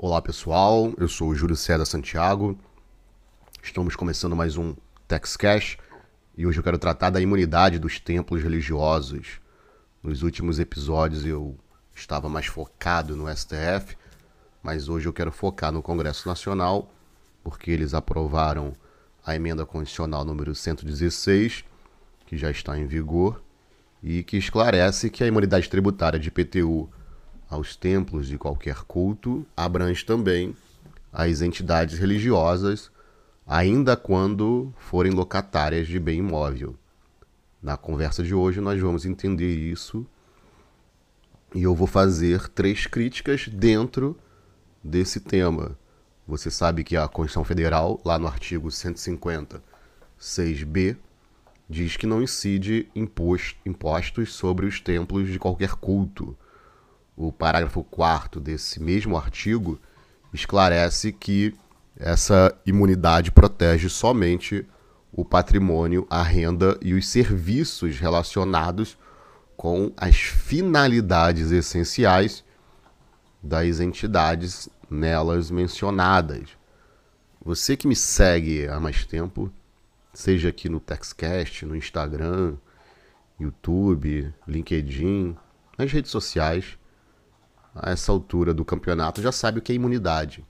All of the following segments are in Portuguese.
Olá pessoal, eu sou o Júlio César Santiago. Estamos começando mais um TexCash e hoje eu quero tratar da imunidade dos templos religiosos. Nos últimos episódios eu estava mais focado no STF, mas hoje eu quero focar no Congresso Nacional, porque eles aprovaram a emenda constitucional número 116, que já está em vigor, e que esclarece que a imunidade tributária de IPTU aos templos de qualquer culto abrange também as entidades religiosas, ainda quando forem locatárias de bem imóvel. Na conversa de hoje nós vamos entender isso e eu vou fazer três críticas dentro desse tema. Você sabe que a Constituição Federal, lá no artigo 150, 6b, diz que não incide impostos sobre os templos de qualquer culto o parágrafo 4 desse mesmo artigo esclarece que essa imunidade protege somente o patrimônio, a renda e os serviços relacionados com as finalidades essenciais das entidades nelas mencionadas. Você que me segue há mais tempo, seja aqui no TextCast, no Instagram, YouTube, LinkedIn, nas redes sociais, a essa altura do campeonato já sabe o que é imunidade.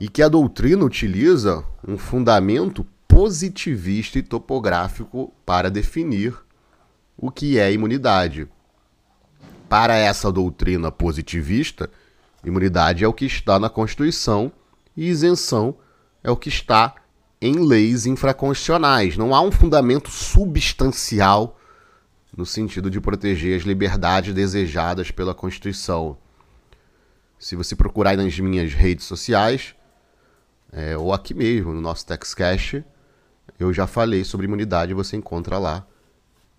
E que a doutrina utiliza um fundamento positivista e topográfico para definir o que é imunidade. Para essa doutrina positivista, imunidade é o que está na Constituição e isenção é o que está em leis infraconstitucionais. Não há um fundamento substancial no sentido de proteger as liberdades desejadas pela Constituição. Se você procurar nas minhas redes sociais, é, ou aqui mesmo no nosso TextCast, eu já falei sobre imunidade você encontra lá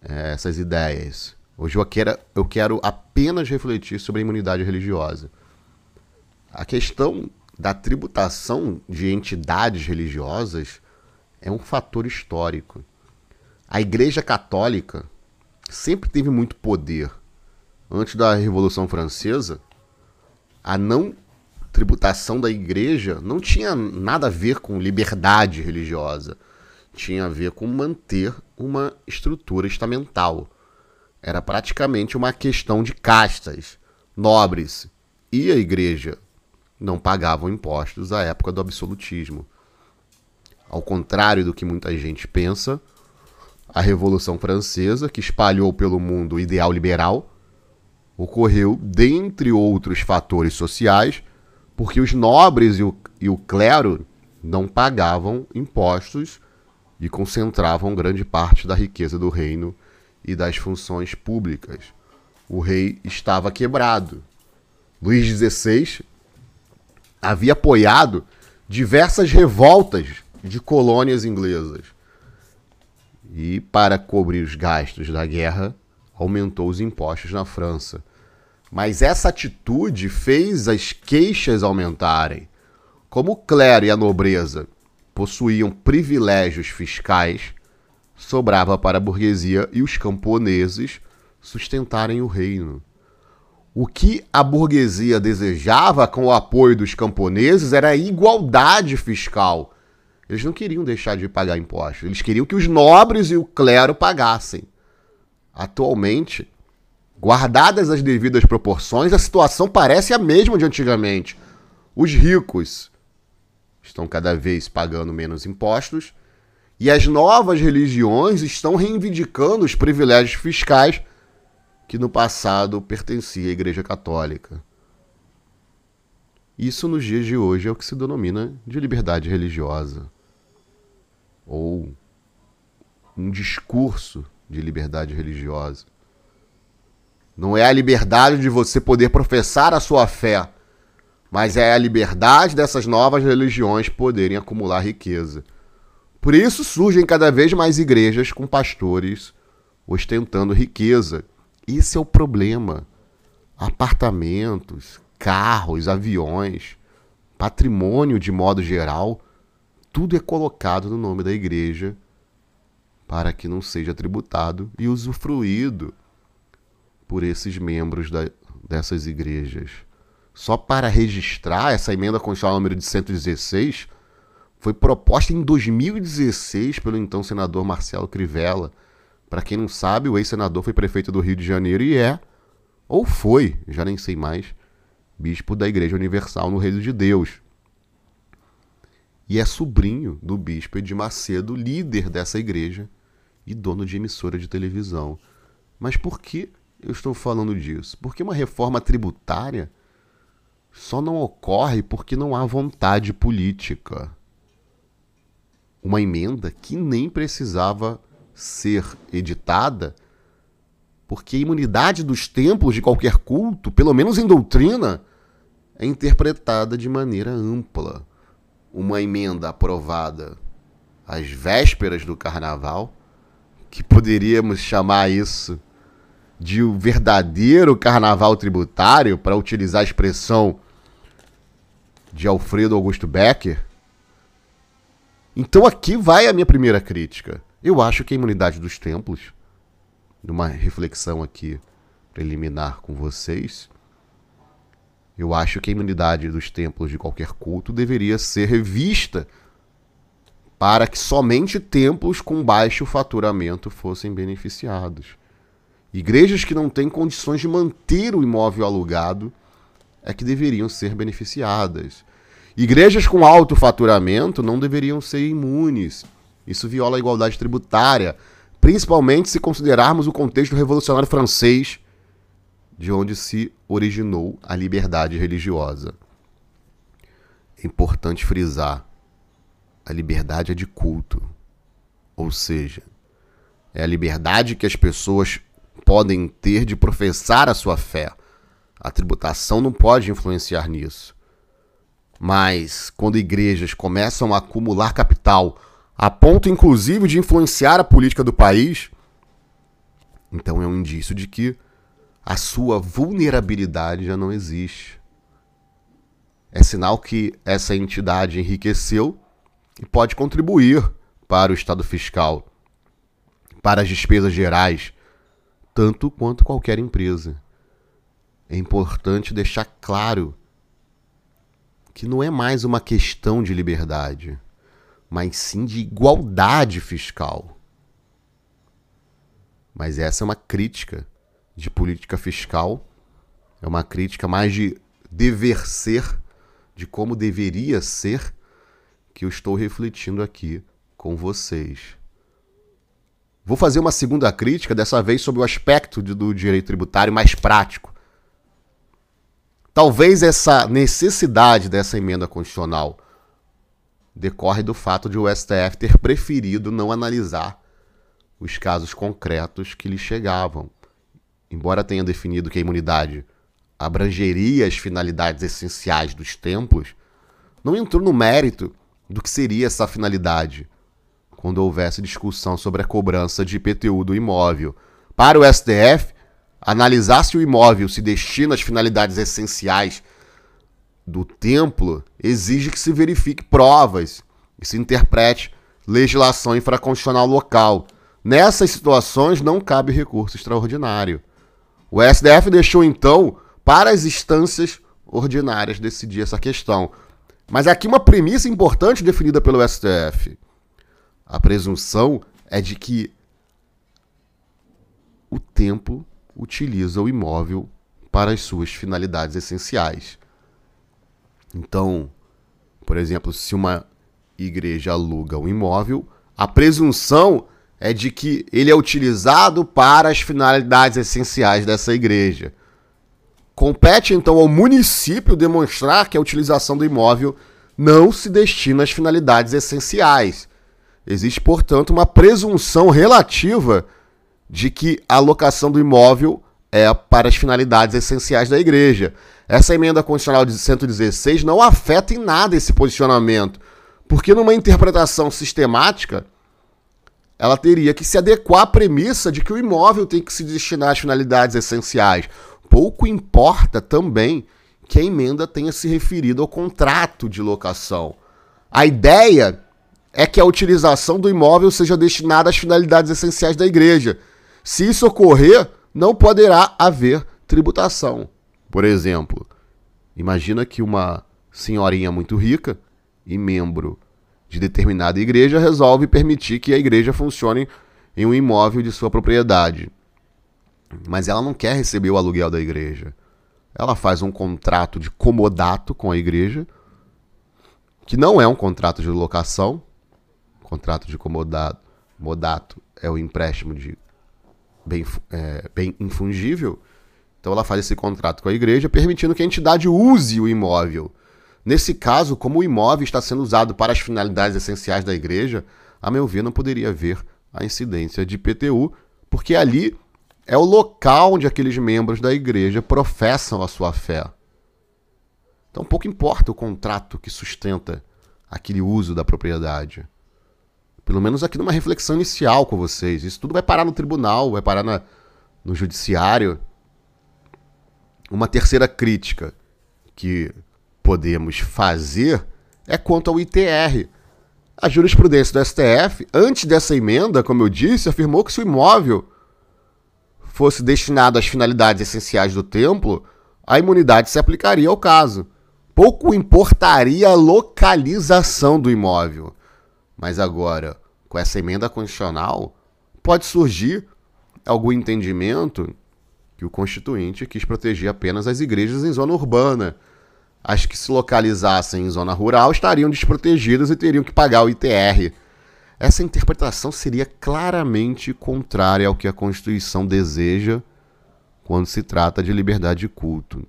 é, essas ideias. Hoje eu quero, eu quero apenas refletir sobre a imunidade religiosa. A questão da tributação de entidades religiosas é um fator histórico. A Igreja Católica sempre teve muito poder. Antes da Revolução Francesa, a não tributação da igreja não tinha nada a ver com liberdade religiosa. Tinha a ver com manter uma estrutura estamental. Era praticamente uma questão de castas, nobres. E a igreja não pagavam impostos à época do absolutismo. Ao contrário do que muita gente pensa, a Revolução Francesa, que espalhou pelo mundo o ideal liberal, ocorreu, dentre outros fatores sociais, porque os nobres e o, e o clero não pagavam impostos e concentravam grande parte da riqueza do reino e das funções públicas. O rei estava quebrado. Luís XVI havia apoiado diversas revoltas de colônias inglesas e, para cobrir os gastos da guerra, aumentou os impostos na França. Mas essa atitude fez as queixas aumentarem. Como o clero e a nobreza possuíam privilégios fiscais, sobrava para a burguesia e os camponeses sustentarem o reino. O que a burguesia desejava com o apoio dos camponeses era a igualdade fiscal eles não queriam deixar de pagar impostos. Eles queriam que os nobres e o clero pagassem. Atualmente, guardadas as devidas proporções, a situação parece a mesma de antigamente. Os ricos estão cada vez pagando menos impostos e as novas religiões estão reivindicando os privilégios fiscais que no passado pertencia à Igreja Católica. Isso nos dias de hoje é o que se denomina de liberdade religiosa. Ou um discurso de liberdade religiosa. Não é a liberdade de você poder professar a sua fé, mas é a liberdade dessas novas religiões poderem acumular riqueza. Por isso surgem cada vez mais igrejas com pastores ostentando riqueza. Esse é o problema. Apartamentos, carros, aviões, patrimônio de modo geral, tudo é colocado no nome da igreja para que não seja tributado e usufruído por esses membros da, dessas igrejas. só para registrar essa emenda constitucional número de 116, foi proposta em 2016 pelo então senador Marcelo Crivella. Para quem não sabe, o ex-senador foi prefeito do Rio de Janeiro e é, ou foi, já nem sei mais, bispo da Igreja Universal no Reino de Deus. E é sobrinho do bispo Edir Macedo, líder dessa igreja e dono de emissora de televisão. Mas por que eu estou falando disso? Porque uma reforma tributária só não ocorre porque não há vontade política. Uma emenda que nem precisava ser editada, porque a imunidade dos templos de qualquer culto, pelo menos em doutrina, é interpretada de maneira ampla. Uma emenda aprovada às vésperas do carnaval, que poderíamos chamar isso de um verdadeiro carnaval tributário, para utilizar a expressão de Alfredo Augusto Becker. Então aqui vai a minha primeira crítica. Eu acho que a imunidade dos templos, numa reflexão aqui preliminar com vocês, eu acho que a imunidade dos templos de qualquer culto deveria ser revista para que somente templos com baixo faturamento fossem beneficiados. Igrejas que não têm condições de manter o imóvel alugado é que deveriam ser beneficiadas. Igrejas com alto faturamento não deveriam ser imunes. Isso viola a igualdade tributária, principalmente se considerarmos o contexto revolucionário francês, de onde se originou a liberdade religiosa. É importante frisar: a liberdade é de culto, ou seja, é a liberdade que as pessoas podem ter de professar a sua fé. A tributação não pode influenciar nisso. Mas quando igrejas começam a acumular capital, a ponto inclusive de influenciar a política do país, então é um indício de que a sua vulnerabilidade já não existe. É sinal que essa entidade enriqueceu e pode contribuir para o estado fiscal, para as despesas gerais, tanto quanto qualquer empresa. É importante deixar claro que não é mais uma questão de liberdade, mas sim de igualdade fiscal. Mas essa é uma crítica de política fiscal, é uma crítica mais de dever ser, de como deveria ser, que eu estou refletindo aqui com vocês. Vou fazer uma segunda crítica, dessa vez sobre o aspecto do direito tributário mais prático. Talvez essa necessidade dessa emenda constitucional decorre do fato de o STF ter preferido não analisar os casos concretos que lhe chegavam. Embora tenha definido que a imunidade abrangeria as finalidades essenciais dos templos, não entrou no mérito do que seria essa finalidade quando houvesse discussão sobre a cobrança de IPTU do imóvel. Para o STF, analisar se o imóvel se destina às finalidades essenciais do templo exige que se verifique provas e se interprete legislação infraconstitucional local. Nessas situações não cabe recurso extraordinário. O STF deixou então para as instâncias ordinárias decidir essa questão. Mas aqui uma premissa importante definida pelo STF. A presunção é de que o tempo utiliza o imóvel para as suas finalidades essenciais. Então, por exemplo, se uma igreja aluga um imóvel, a presunção é de que ele é utilizado para as finalidades essenciais dessa igreja. Compete então ao município demonstrar que a utilização do imóvel não se destina às finalidades essenciais. Existe, portanto, uma presunção relativa de que a alocação do imóvel é para as finalidades essenciais da igreja. Essa emenda constitucional de 116 não afeta em nada esse posicionamento, porque numa interpretação sistemática, ela teria que se adequar à premissa de que o imóvel tem que se destinar às finalidades essenciais. Pouco importa também que a emenda tenha se referido ao contrato de locação. A ideia é que a utilização do imóvel seja destinada às finalidades essenciais da igreja. Se isso ocorrer, não poderá haver tributação. Por exemplo, Imagina que uma senhorinha muito rica e membro de determinada igreja resolve permitir que a igreja funcione em um imóvel de sua propriedade. Mas ela não quer receber o aluguel da igreja. Ela faz um contrato de comodato com a igreja, que não é um contrato de locação. contrato de comodato modato é o empréstimo de bem, é, bem infungível. Então ela faz esse contrato com a igreja, permitindo que a entidade use o imóvel. Nesse caso, como o imóvel está sendo usado para as finalidades essenciais da igreja, a meu ver, não poderia haver a incidência de IPTU, porque ali é o local onde aqueles membros da igreja professam a sua fé. Então pouco importa o contrato que sustenta aquele uso da propriedade. Pelo menos aqui numa reflexão inicial com vocês. Isso tudo vai parar no tribunal, vai parar na, no judiciário. Uma terceira crítica que podemos fazer é quanto ao ITR. A jurisprudência do STF, antes dessa emenda, como eu disse, afirmou que se o imóvel fosse destinado às finalidades essenciais do templo, a imunidade se aplicaria ao caso. Pouco importaria a localização do imóvel. Mas agora, com essa emenda constitucional, pode surgir algum entendimento que o constituinte quis proteger apenas as igrejas em zona urbana. As que se localizassem em zona rural estariam desprotegidas e teriam que pagar o ITR. Essa interpretação seria claramente contrária ao que a Constituição deseja quando se trata de liberdade de culto.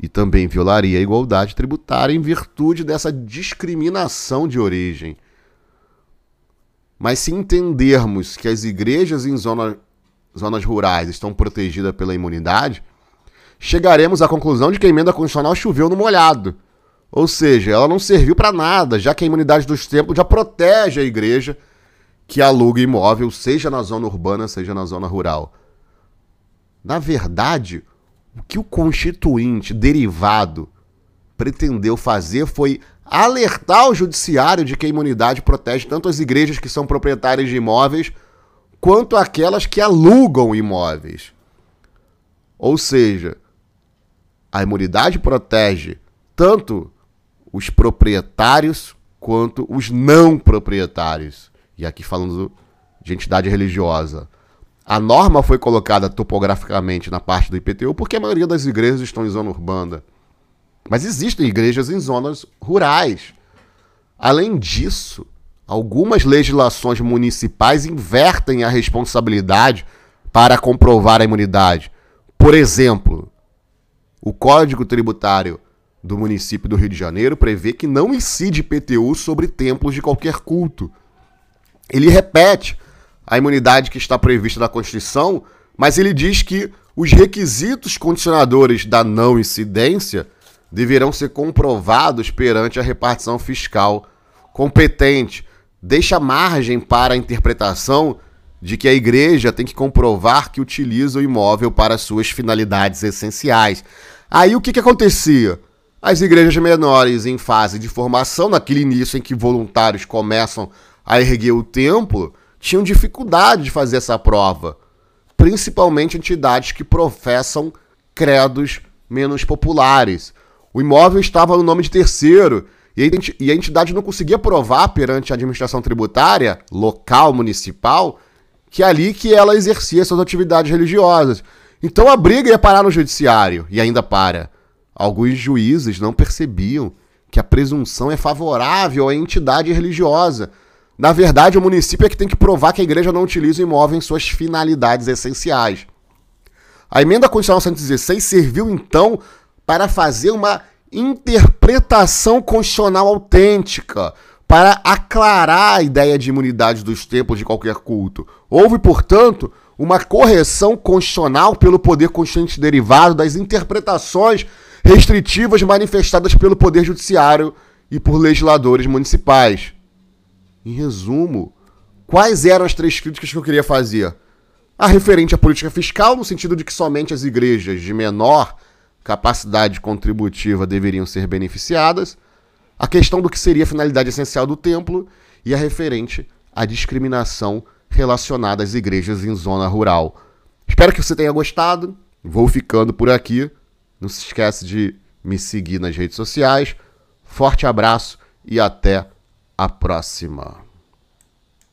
E também violaria a igualdade tributária em virtude dessa discriminação de origem. Mas se entendermos que as igrejas em zona, zonas rurais estão protegidas pela imunidade, chegaremos à conclusão de que a emenda constitucional choveu no molhado. Ou seja, ela não serviu para nada, já que a imunidade dos templos já protege a igreja que aluga imóvel, seja na zona urbana, seja na zona rural. Na verdade, o que o constituinte derivado pretendeu fazer foi alertar o judiciário de que a imunidade protege tanto as igrejas que são proprietárias de imóveis quanto aquelas que alugam imóveis. Ou seja, a imunidade protege tanto os proprietários quanto os não proprietários. E aqui falando de entidade religiosa. A norma foi colocada topograficamente na parte do IPTU porque a maioria das igrejas estão em zona urbana. Mas existem igrejas em zonas rurais. Além disso, algumas legislações municipais invertem a responsabilidade para comprovar a imunidade. Por exemplo, o Código Tributário do município do Rio de Janeiro prevê que não incide IPTU sobre templos de qualquer culto. Ele repete a imunidade que está prevista na Constituição, mas ele diz que os requisitos condicionadores da não incidência deverão ser comprovados perante a repartição fiscal competente. Deixa margem para a interpretação de que a igreja tem que comprovar que utiliza o imóvel para suas finalidades essenciais. Aí o que, que acontecia? As igrejas menores em fase de formação, naquele início em que voluntários começam a erguer o templo, tinham dificuldade de fazer essa prova, principalmente entidades que professam credos menos populares. O imóvel estava no nome de terceiro e a entidade não conseguia provar perante a administração tributária local, municipal, que é ali que ela exercia suas atividades religiosas. Então a briga ia parar no judiciário e ainda para. Alguns juízes não percebiam que a presunção é favorável à entidade religiosa. Na verdade, o município é que tem que provar que a igreja não utiliza o imóvel em suas finalidades essenciais. A emenda constitucional 116 serviu então para fazer uma interpretação constitucional autêntica, para aclarar a ideia de imunidade dos templos de qualquer culto. Houve, portanto, uma correção constitucional pelo poder constituinte derivado das interpretações restritivas manifestadas pelo Poder Judiciário e por legisladores municipais. Em resumo, quais eram as três críticas que eu queria fazer? A referente à política fiscal, no sentido de que somente as igrejas de menor capacidade contributiva deveriam ser beneficiadas, a questão do que seria a finalidade essencial do templo e a referente à discriminação relacionada às igrejas em zona rural. Espero que você tenha gostado. Vou ficando por aqui. Não se esquece de me seguir nas redes sociais. Forte abraço e até a próxima.